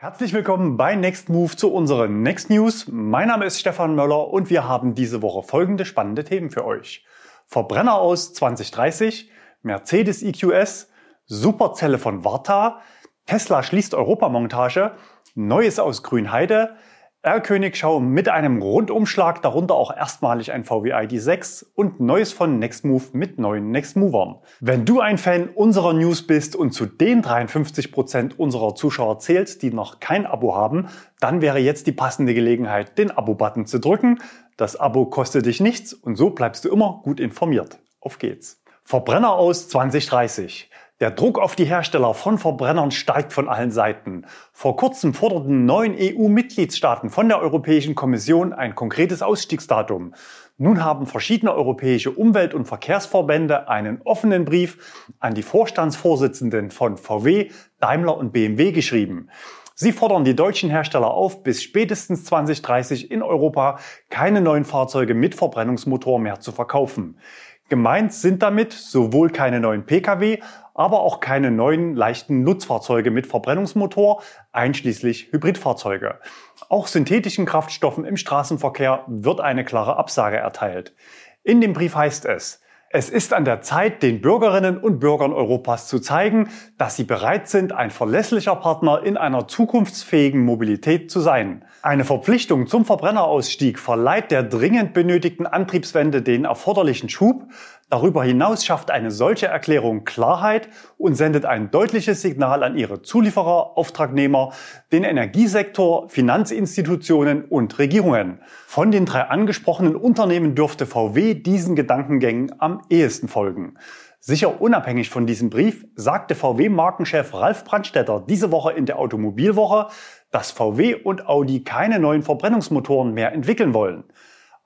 Herzlich willkommen bei Next Move zu unseren Next News. Mein Name ist Stefan Möller und wir haben diese Woche folgende spannende Themen für euch. Verbrenner aus 2030, Mercedes EQS, Superzelle von Varta, Tesla schließt Europamontage, Neues aus Grünheide, R-Königschau mit einem Rundumschlag, darunter auch erstmalig ein VW ID6 und Neues von Nextmove mit neuen Nextmovern. Wenn du ein Fan unserer News bist und zu den 53 Prozent unserer Zuschauer zählst, die noch kein Abo haben, dann wäre jetzt die passende Gelegenheit, den Abo-Button zu drücken. Das Abo kostet dich nichts und so bleibst du immer gut informiert. Auf geht's. Verbrenner aus 2030. Der Druck auf die Hersteller von Verbrennern steigt von allen Seiten. Vor kurzem forderten neun EU-Mitgliedstaaten von der Europäischen Kommission ein konkretes Ausstiegsdatum. Nun haben verschiedene europäische Umwelt- und Verkehrsverbände einen offenen Brief an die Vorstandsvorsitzenden von VW, Daimler und BMW geschrieben. Sie fordern die deutschen Hersteller auf, bis spätestens 2030 in Europa keine neuen Fahrzeuge mit Verbrennungsmotor mehr zu verkaufen. Gemeint sind damit sowohl keine neuen Pkw, aber auch keine neuen leichten Nutzfahrzeuge mit Verbrennungsmotor, einschließlich Hybridfahrzeuge. Auch synthetischen Kraftstoffen im Straßenverkehr wird eine klare Absage erteilt. In dem Brief heißt es, es ist an der Zeit, den Bürgerinnen und Bürgern Europas zu zeigen, dass sie bereit sind, ein verlässlicher Partner in einer zukunftsfähigen Mobilität zu sein. Eine Verpflichtung zum Verbrennerausstieg verleiht der dringend benötigten Antriebswende den erforderlichen Schub, Darüber hinaus schafft eine solche Erklärung Klarheit und sendet ein deutliches Signal an ihre Zulieferer, Auftragnehmer, den Energiesektor, Finanzinstitutionen und Regierungen. Von den drei angesprochenen Unternehmen dürfte VW diesen Gedankengängen am ehesten folgen. Sicher unabhängig von diesem Brief sagte VW-Markenchef Ralf Brandstetter diese Woche in der Automobilwoche, dass VW und Audi keine neuen Verbrennungsmotoren mehr entwickeln wollen.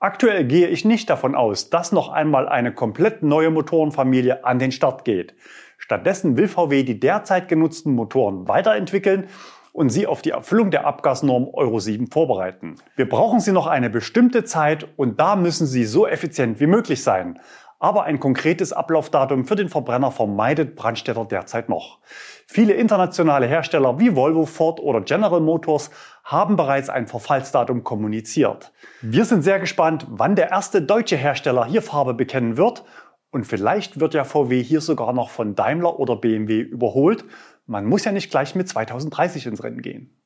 Aktuell gehe ich nicht davon aus, dass noch einmal eine komplett neue Motorenfamilie an den Start geht. Stattdessen will VW die derzeit genutzten Motoren weiterentwickeln und sie auf die Erfüllung der Abgasnorm Euro 7 vorbereiten. Wir brauchen sie noch eine bestimmte Zeit und da müssen sie so effizient wie möglich sein. Aber ein konkretes Ablaufdatum für den Verbrenner vermeidet Brandstätter derzeit noch. Viele internationale Hersteller wie Volvo, Ford oder General Motors haben bereits ein Verfallsdatum kommuniziert. Wir sind sehr gespannt, wann der erste deutsche Hersteller hier Farbe bekennen wird und vielleicht wird ja VW hier sogar noch von Daimler oder BMW überholt. Man muss ja nicht gleich mit 2030 ins Rennen gehen.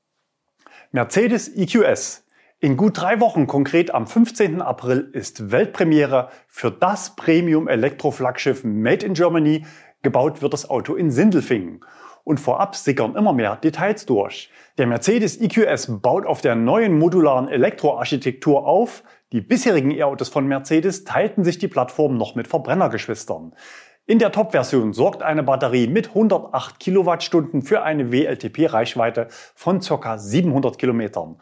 Mercedes EQS. In gut drei Wochen, konkret am 15. April, ist Weltpremiere für das Premium-Elektro-Flaggschiff Made in Germany. Gebaut wird das Auto in Sindelfingen und vorab sickern immer mehr Details durch. Der Mercedes EQS baut auf der neuen modularen Elektroarchitektur auf. Die bisherigen E-Autos von Mercedes teilten sich die Plattform noch mit Verbrennergeschwistern. In der Top-Version sorgt eine Batterie mit 108 Kilowattstunden für eine WLTP-Reichweite von ca. 700 Kilometern.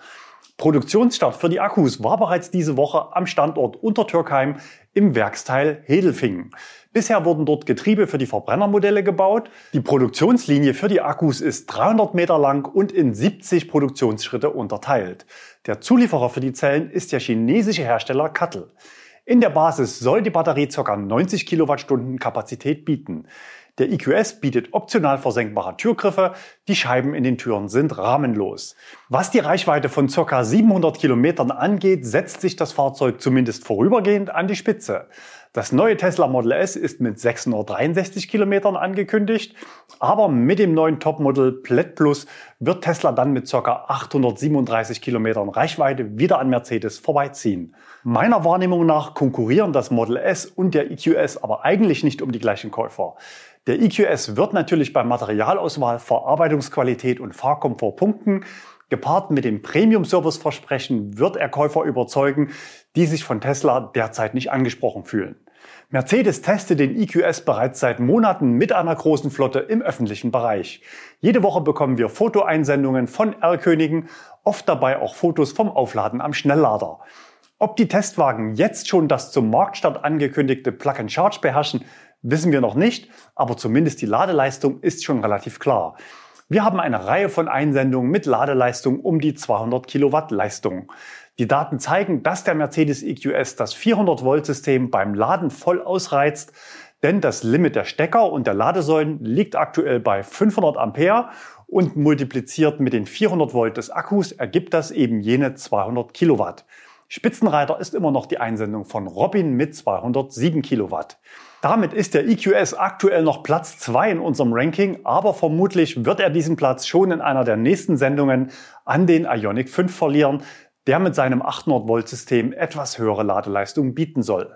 Produktionsstart für die Akkus war bereits diese Woche am Standort Untertürkheim im Werksteil Hedelfingen. Bisher wurden dort Getriebe für die Verbrennermodelle gebaut. Die Produktionslinie für die Akkus ist 300 Meter lang und in 70 Produktionsschritte unterteilt. Der Zulieferer für die Zellen ist der chinesische Hersteller Kattel. In der Basis soll die Batterie ca. 90 Kilowattstunden Kapazität bieten. Der EQS bietet optional versenkbare Türgriffe, die Scheiben in den Türen sind rahmenlos. Was die Reichweite von ca. 700 Kilometern angeht, setzt sich das Fahrzeug zumindest vorübergehend an die Spitze. Das neue Tesla Model S ist mit 663 Kilometern angekündigt, aber mit dem neuen Topmodel Plaid Plus wird Tesla dann mit ca. 837 Kilometern Reichweite wieder an Mercedes vorbeiziehen. Meiner Wahrnehmung nach konkurrieren das Model S und der EQS aber eigentlich nicht um die gleichen Käufer. Der EQS wird natürlich bei Materialauswahl, Verarbeitungsqualität und Fahrkomfort punkten. Gepaart mit dem Premium-Service-Versprechen wird er Käufer überzeugen, die sich von Tesla derzeit nicht angesprochen fühlen. Mercedes testet den EQS bereits seit Monaten mit einer großen Flotte im öffentlichen Bereich. Jede Woche bekommen wir Fotoeinsendungen von R-Königen, oft dabei auch Fotos vom Aufladen am Schnelllader. Ob die Testwagen jetzt schon das zum Marktstart angekündigte Plug-and-Charge beherrschen, wissen wir noch nicht, aber zumindest die Ladeleistung ist schon relativ klar. Wir haben eine Reihe von Einsendungen mit Ladeleistung um die 200 Kilowatt Leistung. Die Daten zeigen, dass der Mercedes EQS das 400 Volt System beim Laden voll ausreizt, denn das Limit der Stecker und der Ladesäulen liegt aktuell bei 500 Ampere und multipliziert mit den 400 Volt des Akkus ergibt das eben jene 200 Kilowatt. Spitzenreiter ist immer noch die Einsendung von Robin mit 207 Kilowatt. Damit ist der EQS aktuell noch Platz 2 in unserem Ranking, aber vermutlich wird er diesen Platz schon in einer der nächsten Sendungen an den Ionic 5 verlieren, der mit seinem 800 Volt System etwas höhere Ladeleistung bieten soll.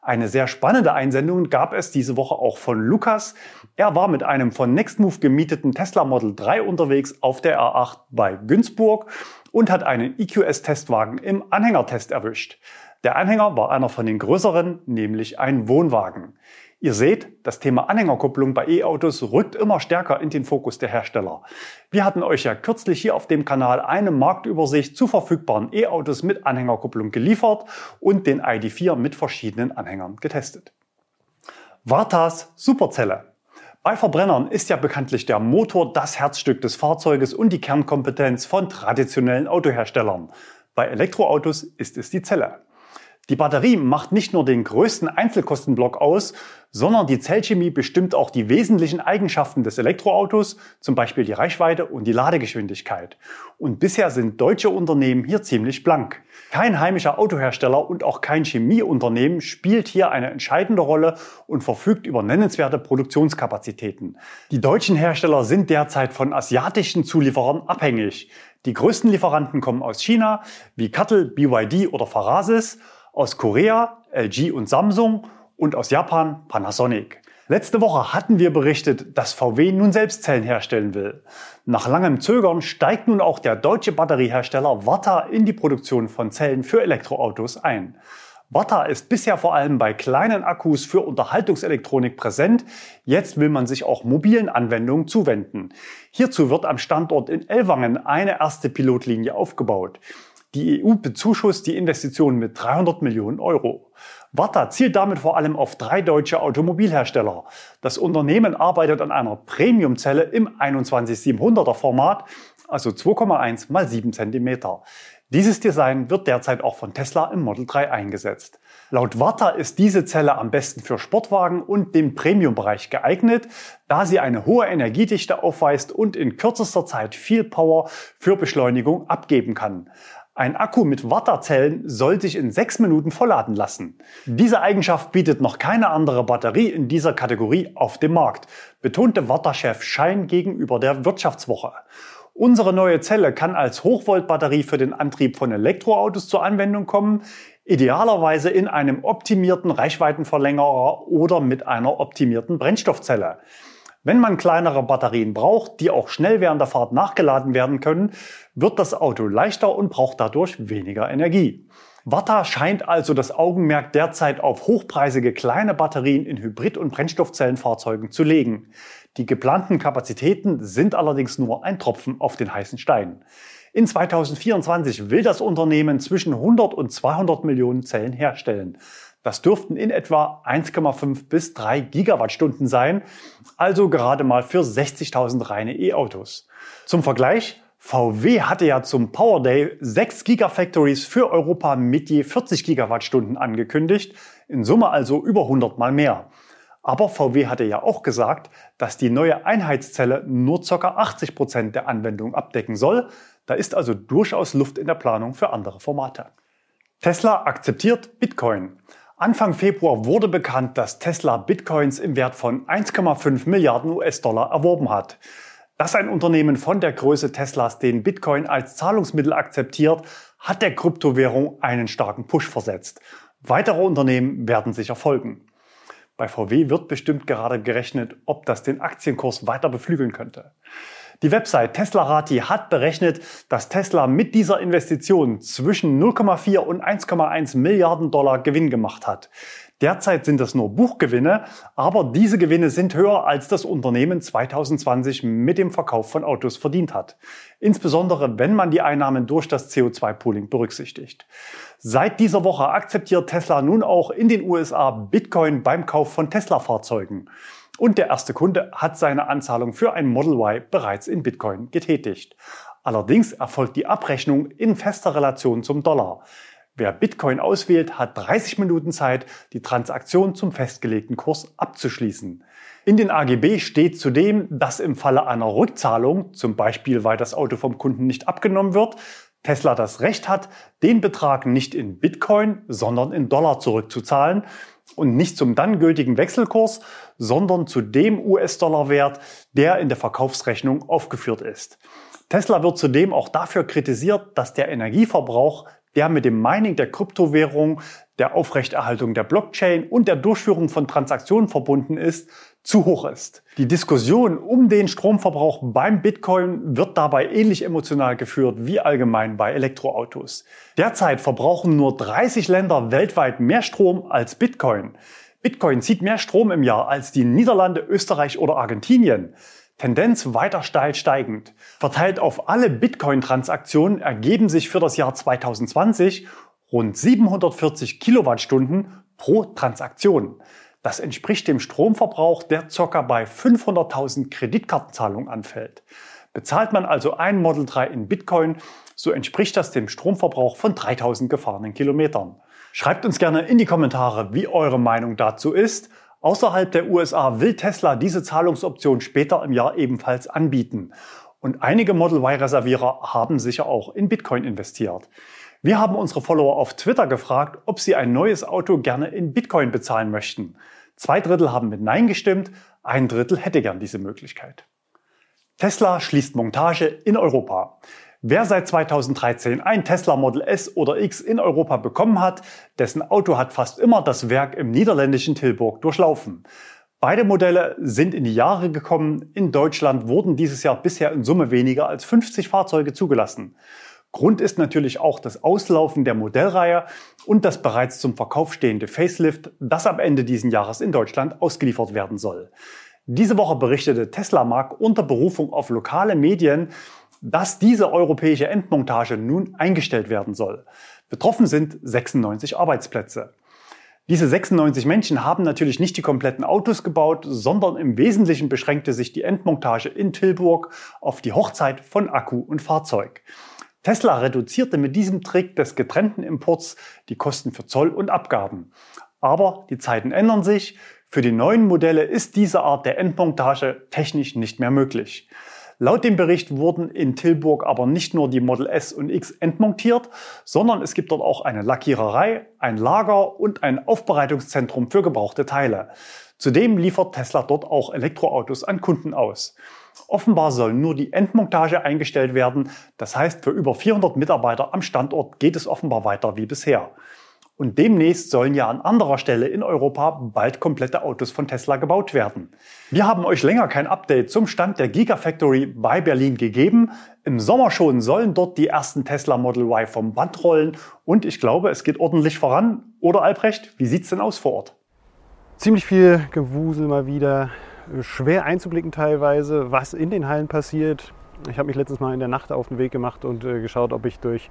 Eine sehr spannende Einsendung gab es diese Woche auch von Lukas. Er war mit einem von Nextmove gemieteten Tesla Model 3 unterwegs auf der R8 bei Günzburg und hat einen EQS-Testwagen im Anhängertest erwischt. Der Anhänger war einer von den größeren, nämlich ein Wohnwagen. Ihr seht, das Thema Anhängerkupplung bei E-Autos rückt immer stärker in den Fokus der Hersteller. Wir hatten euch ja kürzlich hier auf dem Kanal eine Marktübersicht zu verfügbaren E-Autos mit Anhängerkupplung geliefert und den ID4 mit verschiedenen Anhängern getestet. Vartas Superzelle. Bei Verbrennern ist ja bekanntlich der Motor das Herzstück des Fahrzeuges und die Kernkompetenz von traditionellen Autoherstellern. Bei Elektroautos ist es die Zelle. Die Batterie macht nicht nur den größten Einzelkostenblock aus, sondern die Zellchemie bestimmt auch die wesentlichen Eigenschaften des Elektroautos, zum Beispiel die Reichweite und die Ladegeschwindigkeit. Und bisher sind deutsche Unternehmen hier ziemlich blank. Kein heimischer Autohersteller und auch kein Chemieunternehmen spielt hier eine entscheidende Rolle und verfügt über nennenswerte Produktionskapazitäten. Die deutschen Hersteller sind derzeit von asiatischen Zulieferern abhängig. Die größten Lieferanten kommen aus China, wie Kattel, BYD oder Farasis aus Korea LG und Samsung und aus Japan Panasonic. Letzte Woche hatten wir berichtet, dass VW nun selbst Zellen herstellen will. Nach langem Zögern steigt nun auch der deutsche Batteriehersteller Varta in die Produktion von Zellen für Elektroautos ein. Varta ist bisher vor allem bei kleinen Akkus für Unterhaltungselektronik präsent. Jetzt will man sich auch mobilen Anwendungen zuwenden. Hierzu wird am Standort in Ellwangen eine erste Pilotlinie aufgebaut. Die EU bezuschusst die Investitionen mit 300 Millionen Euro. Warta zielt damit vor allem auf drei deutsche Automobilhersteller. Das Unternehmen arbeitet an einer Premiumzelle im 21700er Format, also 2,1 mal 7 cm. Dieses Design wird derzeit auch von Tesla im Model 3 eingesetzt. Laut Warta ist diese Zelle am besten für Sportwagen und den Premium-Bereich geeignet, da sie eine hohe Energiedichte aufweist und in kürzester Zeit viel Power für Beschleunigung abgeben kann. Ein Akku mit Watterzellen soll sich in sechs Minuten vollladen lassen. Diese Eigenschaft bietet noch keine andere Batterie in dieser Kategorie auf dem Markt, betonte Watter-Chef Schein gegenüber der Wirtschaftswoche. Unsere neue Zelle kann als Hochvoltbatterie für den Antrieb von Elektroautos zur Anwendung kommen, idealerweise in einem optimierten Reichweitenverlängerer oder mit einer optimierten Brennstoffzelle. Wenn man kleinere Batterien braucht, die auch schnell während der Fahrt nachgeladen werden können, wird das Auto leichter und braucht dadurch weniger Energie. Warta scheint also das Augenmerk derzeit auf hochpreisige kleine Batterien in Hybrid- und Brennstoffzellenfahrzeugen zu legen. Die geplanten Kapazitäten sind allerdings nur ein Tropfen auf den heißen Stein. In 2024 will das Unternehmen zwischen 100 und 200 Millionen Zellen herstellen. Das dürften in etwa 1,5 bis 3 Gigawattstunden sein, also gerade mal für 60.000 reine E-Autos. Zum Vergleich, VW hatte ja zum Power Day 6 Gigafactories für Europa mit je 40 Gigawattstunden angekündigt, in Summe also über 100 mal mehr. Aber VW hatte ja auch gesagt, dass die neue Einheitszelle nur ca. 80 Prozent der Anwendung abdecken soll. Da ist also durchaus Luft in der Planung für andere Formate. Tesla akzeptiert Bitcoin. Anfang Februar wurde bekannt, dass Tesla Bitcoins im Wert von 1,5 Milliarden US-Dollar erworben hat. Dass ein Unternehmen von der Größe Teslas den Bitcoin als Zahlungsmittel akzeptiert, hat der Kryptowährung einen starken Push versetzt. Weitere Unternehmen werden sicher folgen. Bei VW wird bestimmt gerade gerechnet, ob das den Aktienkurs weiter beflügeln könnte. Die Website Teslarati hat berechnet, dass Tesla mit dieser Investition zwischen 0,4 und 1,1 Milliarden Dollar Gewinn gemacht hat. Derzeit sind das nur Buchgewinne, aber diese Gewinne sind höher, als das Unternehmen 2020 mit dem Verkauf von Autos verdient hat. Insbesondere wenn man die Einnahmen durch das CO2-Pooling berücksichtigt. Seit dieser Woche akzeptiert Tesla nun auch in den USA Bitcoin beim Kauf von Tesla-Fahrzeugen. Und der erste Kunde hat seine Anzahlung für ein Model Y bereits in Bitcoin getätigt. Allerdings erfolgt die Abrechnung in fester Relation zum Dollar. Wer Bitcoin auswählt, hat 30 Minuten Zeit, die Transaktion zum festgelegten Kurs abzuschließen. In den AGB steht zudem, dass im Falle einer Rückzahlung, zum Beispiel weil das Auto vom Kunden nicht abgenommen wird, Tesla das Recht hat, den Betrag nicht in Bitcoin, sondern in Dollar zurückzuzahlen und nicht zum dann gültigen Wechselkurs, sondern zu dem US-Dollar-Wert, der in der Verkaufsrechnung aufgeführt ist. Tesla wird zudem auch dafür kritisiert, dass der Energieverbrauch der mit dem Mining der Kryptowährung, der Aufrechterhaltung der Blockchain und der Durchführung von Transaktionen verbunden ist, zu hoch ist. Die Diskussion um den Stromverbrauch beim Bitcoin wird dabei ähnlich emotional geführt wie allgemein bei Elektroautos. Derzeit verbrauchen nur 30 Länder weltweit mehr Strom als Bitcoin. Bitcoin zieht mehr Strom im Jahr als die Niederlande, Österreich oder Argentinien. Tendenz weiter steil steigend. Verteilt auf alle Bitcoin-Transaktionen ergeben sich für das Jahr 2020 rund 740 Kilowattstunden pro Transaktion. Das entspricht dem Stromverbrauch, der ca. bei 500.000 Kreditkartenzahlungen anfällt. Bezahlt man also ein Model 3 in Bitcoin, so entspricht das dem Stromverbrauch von 3000 gefahrenen Kilometern. Schreibt uns gerne in die Kommentare, wie eure Meinung dazu ist. Außerhalb der USA will Tesla diese Zahlungsoption später im Jahr ebenfalls anbieten. Und einige Model Y-Reservierer haben sicher auch in Bitcoin investiert. Wir haben unsere Follower auf Twitter gefragt, ob sie ein neues Auto gerne in Bitcoin bezahlen möchten. Zwei Drittel haben mit Nein gestimmt, ein Drittel hätte gern diese Möglichkeit. Tesla schließt Montage in Europa. Wer seit 2013 ein Tesla Model S oder X in Europa bekommen hat, dessen Auto hat fast immer das Werk im niederländischen Tilburg durchlaufen. Beide Modelle sind in die Jahre gekommen. In Deutschland wurden dieses Jahr bisher in Summe weniger als 50 Fahrzeuge zugelassen. Grund ist natürlich auch das Auslaufen der Modellreihe und das bereits zum Verkauf stehende Facelift, das am Ende diesen Jahres in Deutschland ausgeliefert werden soll. Diese Woche berichtete Tesla Mark unter Berufung auf lokale Medien, dass diese europäische Endmontage nun eingestellt werden soll. Betroffen sind 96 Arbeitsplätze. Diese 96 Menschen haben natürlich nicht die kompletten Autos gebaut, sondern im Wesentlichen beschränkte sich die Endmontage in Tilburg auf die Hochzeit von Akku und Fahrzeug. Tesla reduzierte mit diesem Trick des getrennten Imports die Kosten für Zoll und Abgaben. Aber die Zeiten ändern sich. Für die neuen Modelle ist diese Art der Endmontage technisch nicht mehr möglich. Laut dem Bericht wurden in Tilburg aber nicht nur die Model S und X entmontiert, sondern es gibt dort auch eine Lackiererei, ein Lager und ein Aufbereitungszentrum für gebrauchte Teile. Zudem liefert Tesla dort auch Elektroautos an Kunden aus. Offenbar soll nur die Endmontage eingestellt werden. Das heißt, für über 400 Mitarbeiter am Standort geht es offenbar weiter wie bisher. Und demnächst sollen ja an anderer Stelle in Europa bald komplette Autos von Tesla gebaut werden. Wir haben euch länger kein Update zum Stand der Gigafactory bei Berlin gegeben. Im Sommer schon sollen dort die ersten Tesla Model Y vom Band rollen und ich glaube, es geht ordentlich voran. Oder Albrecht, wie sieht's denn aus vor Ort? Ziemlich viel Gewusel mal wieder. Schwer einzublicken teilweise, was in den Hallen passiert. Ich habe mich letztes Mal in der Nacht auf den Weg gemacht und äh, geschaut, ob ich durch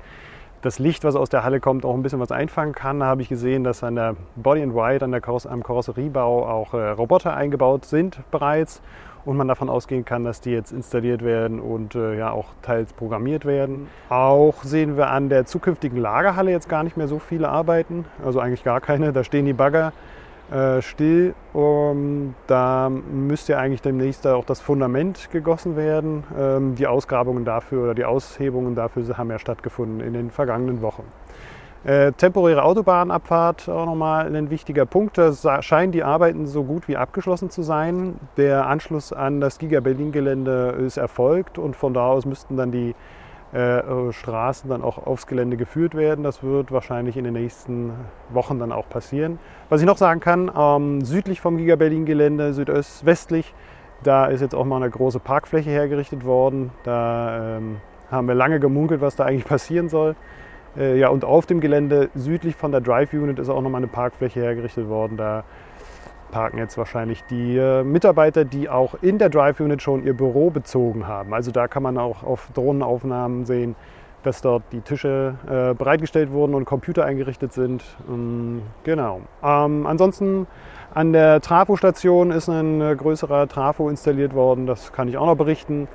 das Licht, was aus der Halle kommt, auch ein bisschen was einfangen kann. Da habe ich gesehen, dass an der Body and White, an der Kaross am Karosseriebau auch äh, Roboter eingebaut sind bereits und man davon ausgehen kann, dass die jetzt installiert werden und äh, ja auch teils programmiert werden. Auch sehen wir an der zukünftigen Lagerhalle jetzt gar nicht mehr so viele arbeiten, also eigentlich gar keine. Da stehen die Bagger äh, still. Um, da müsste eigentlich demnächst auch das Fundament gegossen werden. Ähm, die Ausgrabungen dafür oder die Aushebungen dafür haben ja stattgefunden in den vergangenen Wochen. Äh, temporäre Autobahnabfahrt auch nochmal ein wichtiger Punkt. Da scheinen die Arbeiten so gut wie abgeschlossen zu sein. Der Anschluss an das Giga Berlin Gelände ist erfolgt und von da aus müssten dann die äh, Straßen dann auch aufs Gelände geführt werden. Das wird wahrscheinlich in den nächsten Wochen dann auch passieren. Was ich noch sagen kann, ähm, südlich vom Giga Berlin Gelände, südöstwestlich, da ist jetzt auch mal eine große Parkfläche hergerichtet worden. Da ähm, haben wir lange gemunkelt, was da eigentlich passieren soll. Äh, ja, und auf dem Gelände südlich von der Drive Unit ist auch nochmal eine Parkfläche hergerichtet worden. Da parken jetzt wahrscheinlich die äh, Mitarbeiter, die auch in der Drive Unit schon ihr Büro bezogen haben. Also da kann man auch auf Drohnenaufnahmen sehen, dass dort die Tische äh, bereitgestellt wurden und Computer eingerichtet sind. Ähm, genau. Ähm, ansonsten an der Trafo-Station ist ein äh, größerer Trafo installiert worden. Das kann ich auch noch berichten.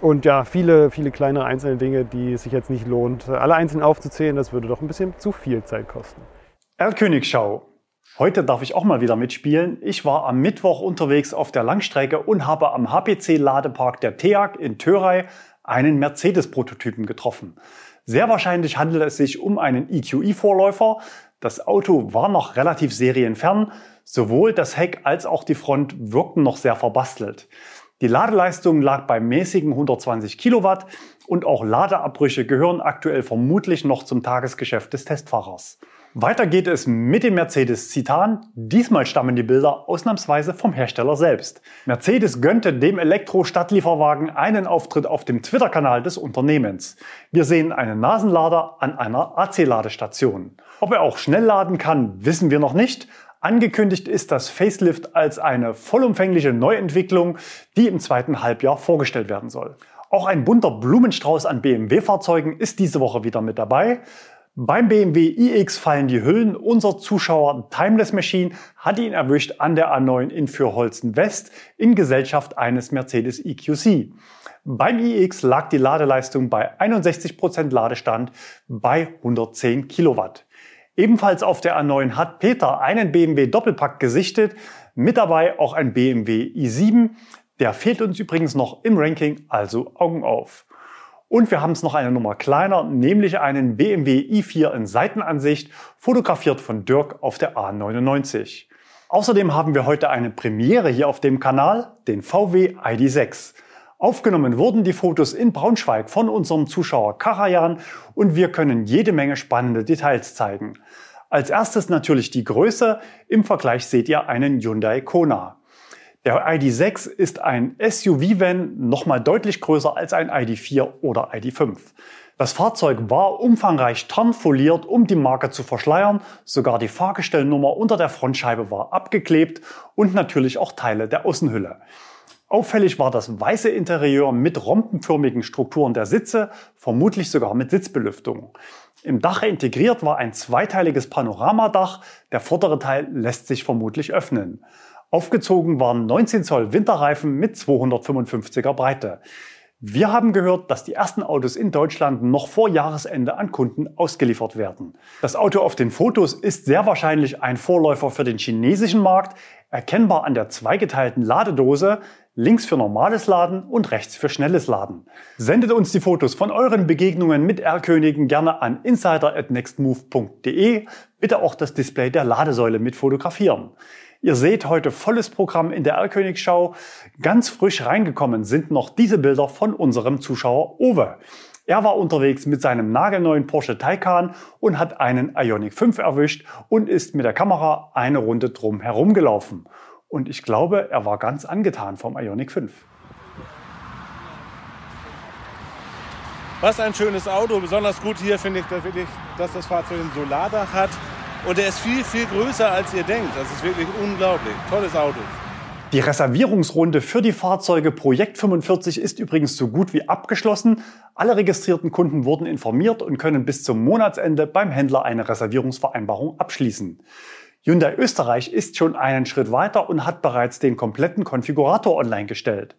Und ja, viele, viele kleine einzelne Dinge, die es sich jetzt nicht lohnt, alle einzeln aufzuzählen. Das würde doch ein bisschen zu viel Zeit kosten. Erlkönigschau. Heute darf ich auch mal wieder mitspielen. Ich war am Mittwoch unterwegs auf der Langstrecke und habe am HPC-Ladepark der TEAG in Törei einen Mercedes-Prototypen getroffen. Sehr wahrscheinlich handelt es sich um einen EQE-Vorläufer. Das Auto war noch relativ serienfern. Sowohl das Heck als auch die Front wirkten noch sehr verbastelt. Die Ladeleistung lag bei mäßigen 120 Kilowatt und auch Ladeabbrüche gehören aktuell vermutlich noch zum Tagesgeschäft des Testfahrers. Weiter geht es mit dem Mercedes Citan. Diesmal stammen die Bilder ausnahmsweise vom Hersteller selbst. Mercedes gönnte dem Elektro-Stadtlieferwagen einen Auftritt auf dem Twitter-Kanal des Unternehmens. Wir sehen einen Nasenlader an einer AC-Ladestation. Ob er auch schnell laden kann, wissen wir noch nicht. Angekündigt ist das Facelift als eine vollumfängliche Neuentwicklung, die im zweiten Halbjahr vorgestellt werden soll. Auch ein bunter Blumenstrauß an BMW-Fahrzeugen ist diese Woche wieder mit dabei. Beim BMW iX fallen die Hüllen. Unser Zuschauer Timeless Machine hat ihn erwischt an der A9 in Fürholzen West in Gesellschaft eines Mercedes EQC. Beim iX lag die Ladeleistung bei 61% Ladestand bei 110 Kilowatt. Ebenfalls auf der A9 hat Peter einen BMW Doppelpack gesichtet, mit dabei auch ein BMW i7. Der fehlt uns übrigens noch im Ranking, also Augen auf. Und wir haben es noch eine Nummer kleiner, nämlich einen BMW i4 in Seitenansicht, fotografiert von Dirk auf der A99. Außerdem haben wir heute eine Premiere hier auf dem Kanal, den VW ID6. Aufgenommen wurden die Fotos in Braunschweig von unserem Zuschauer Karajan und wir können jede Menge spannende Details zeigen. Als erstes natürlich die Größe. Im Vergleich seht ihr einen Hyundai Kona. Der ID.6 ist ein SUV-Van, nochmal deutlich größer als ein ID.4 oder ID.5. Das Fahrzeug war umfangreich tarnfoliert, um die Marke zu verschleiern. Sogar die Fahrgestellnummer unter der Frontscheibe war abgeklebt und natürlich auch Teile der Außenhülle. Auffällig war das weiße Interieur mit rompenförmigen Strukturen der Sitze, vermutlich sogar mit Sitzbelüftung. Im Dach integriert war ein zweiteiliges Panoramadach. Der vordere Teil lässt sich vermutlich öffnen. Aufgezogen waren 19 Zoll Winterreifen mit 255er Breite. Wir haben gehört, dass die ersten Autos in Deutschland noch vor Jahresende an Kunden ausgeliefert werden. Das Auto auf den Fotos ist sehr wahrscheinlich ein Vorläufer für den chinesischen Markt, erkennbar an der zweigeteilten Ladedose, links für normales Laden und rechts für schnelles Laden. Sendet uns die Fotos von euren Begegnungen mit R-Königen gerne an insider@nextmove.de. Bitte auch das Display der Ladesäule mit fotografieren. Ihr seht heute volles Programm in der Erlkönigschau. Ganz frisch reingekommen sind noch diese Bilder von unserem Zuschauer Owe. Er war unterwegs mit seinem nagelneuen Porsche Taycan und hat einen Ioniq 5 erwischt und ist mit der Kamera eine Runde drum herum gelaufen. Und ich glaube, er war ganz angetan vom Ioniq 5. Was ein schönes Auto. Besonders gut hier finde ich, dass das Fahrzeug ein Solardach hat. Und er ist viel, viel größer, als ihr denkt. Das ist wirklich unglaublich. Tolles Auto. Die Reservierungsrunde für die Fahrzeuge Projekt 45 ist übrigens so gut wie abgeschlossen. Alle registrierten Kunden wurden informiert und können bis zum Monatsende beim Händler eine Reservierungsvereinbarung abschließen. Hyundai Österreich ist schon einen Schritt weiter und hat bereits den kompletten Konfigurator online gestellt.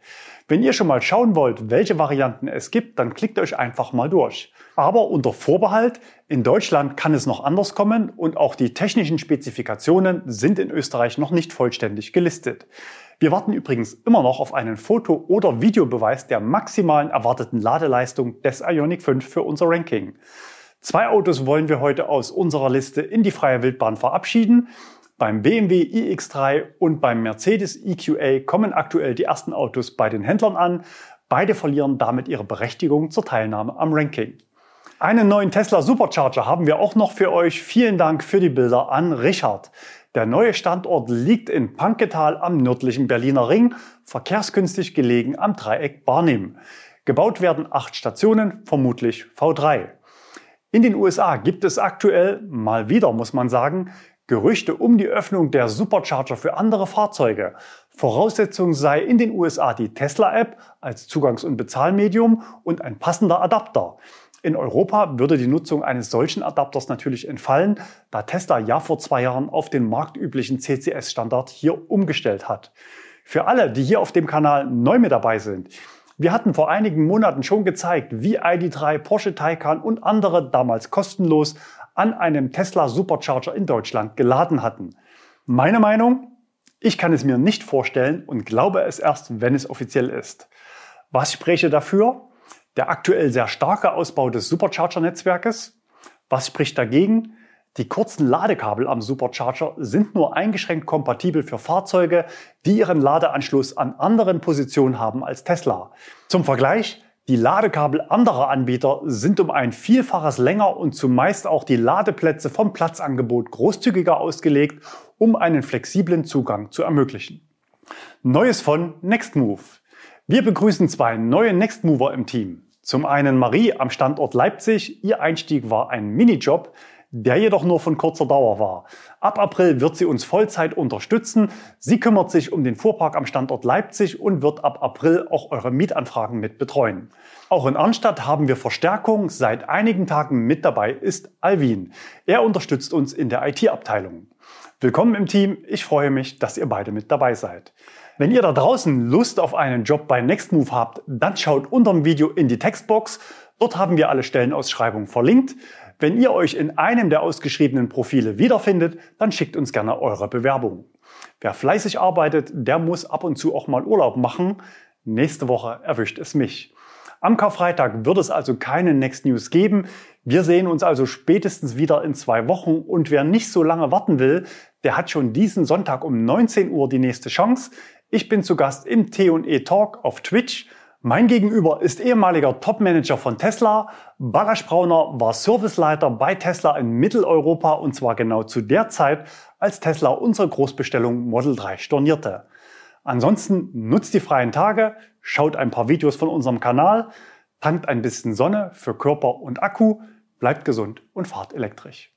Wenn ihr schon mal schauen wollt, welche Varianten es gibt, dann klickt euch einfach mal durch. Aber unter Vorbehalt, in Deutschland kann es noch anders kommen und auch die technischen Spezifikationen sind in Österreich noch nicht vollständig gelistet. Wir warten übrigens immer noch auf einen Foto- oder Videobeweis der maximalen erwarteten Ladeleistung des Ioniq 5 für unser Ranking. Zwei Autos wollen wir heute aus unserer Liste in die freie Wildbahn verabschieden. Beim BMW iX3 und beim Mercedes EQA kommen aktuell die ersten Autos bei den Händlern an. Beide verlieren damit ihre Berechtigung zur Teilnahme am Ranking. Einen neuen Tesla Supercharger haben wir auch noch für euch. Vielen Dank für die Bilder an Richard. Der neue Standort liegt in Panketal am nördlichen Berliner Ring, verkehrsgünstig gelegen am Dreieck Barnim. Gebaut werden acht Stationen, vermutlich V3. In den USA gibt es aktuell, mal wieder muss man sagen, Gerüchte um die Öffnung der Supercharger für andere Fahrzeuge. Voraussetzung sei in den USA die Tesla-App als Zugangs- und Bezahlmedium und ein passender Adapter. In Europa würde die Nutzung eines solchen Adapters natürlich entfallen, da Tesla ja vor zwei Jahren auf den marktüblichen CCS-Standard hier umgestellt hat. Für alle, die hier auf dem Kanal neu mit dabei sind, Wir hatten vor einigen Monaten schon gezeigt, wie ID3, Porsche Taycan und andere damals kostenlos an einem Tesla Supercharger in Deutschland geladen hatten. Meine Meinung? Ich kann es mir nicht vorstellen und glaube es erst, wenn es offiziell ist. Was spreche dafür? Der aktuell sehr starke Ausbau des Supercharger-Netzwerkes. Was spricht dagegen? Die kurzen Ladekabel am Supercharger sind nur eingeschränkt kompatibel für Fahrzeuge, die ihren Ladeanschluss an anderen Positionen haben als Tesla. Zum Vergleich, die Ladekabel anderer Anbieter sind um ein Vielfaches länger und zumeist auch die Ladeplätze vom Platzangebot großzügiger ausgelegt, um einen flexiblen Zugang zu ermöglichen. Neues von Nextmove. Wir begrüßen zwei neue Nextmover im Team. Zum einen Marie am Standort Leipzig. Ihr Einstieg war ein Minijob der jedoch nur von kurzer Dauer war. Ab April wird sie uns Vollzeit unterstützen. Sie kümmert sich um den Fuhrpark am Standort Leipzig und wird ab April auch eure Mietanfragen mit betreuen. Auch in Arnstadt haben wir Verstärkung. Seit einigen Tagen mit dabei ist Alvin. Er unterstützt uns in der IT-Abteilung. Willkommen im Team. Ich freue mich, dass ihr beide mit dabei seid. Wenn ihr da draußen Lust auf einen Job bei Nextmove habt, dann schaut unter dem Video in die Textbox. Dort haben wir alle Stellenausschreibungen verlinkt. Wenn ihr euch in einem der ausgeschriebenen Profile wiederfindet, dann schickt uns gerne eure Bewerbung. Wer fleißig arbeitet, der muss ab und zu auch mal Urlaub machen. Nächste Woche erwischt es mich. Am Karfreitag wird es also keine Next News geben. Wir sehen uns also spätestens wieder in zwei Wochen und wer nicht so lange warten will, der hat schon diesen Sonntag um 19 Uhr die nächste Chance. Ich bin zu Gast im T&E Talk auf Twitch mein Gegenüber ist ehemaliger Topmanager von Tesla. Balasch Brauner war Serviceleiter bei Tesla in Mitteleuropa und zwar genau zu der Zeit, als Tesla unsere Großbestellung Model 3 stornierte. Ansonsten nutzt die freien Tage, schaut ein paar Videos von unserem Kanal, tankt ein bisschen Sonne für Körper und Akku, bleibt gesund und fahrt elektrisch.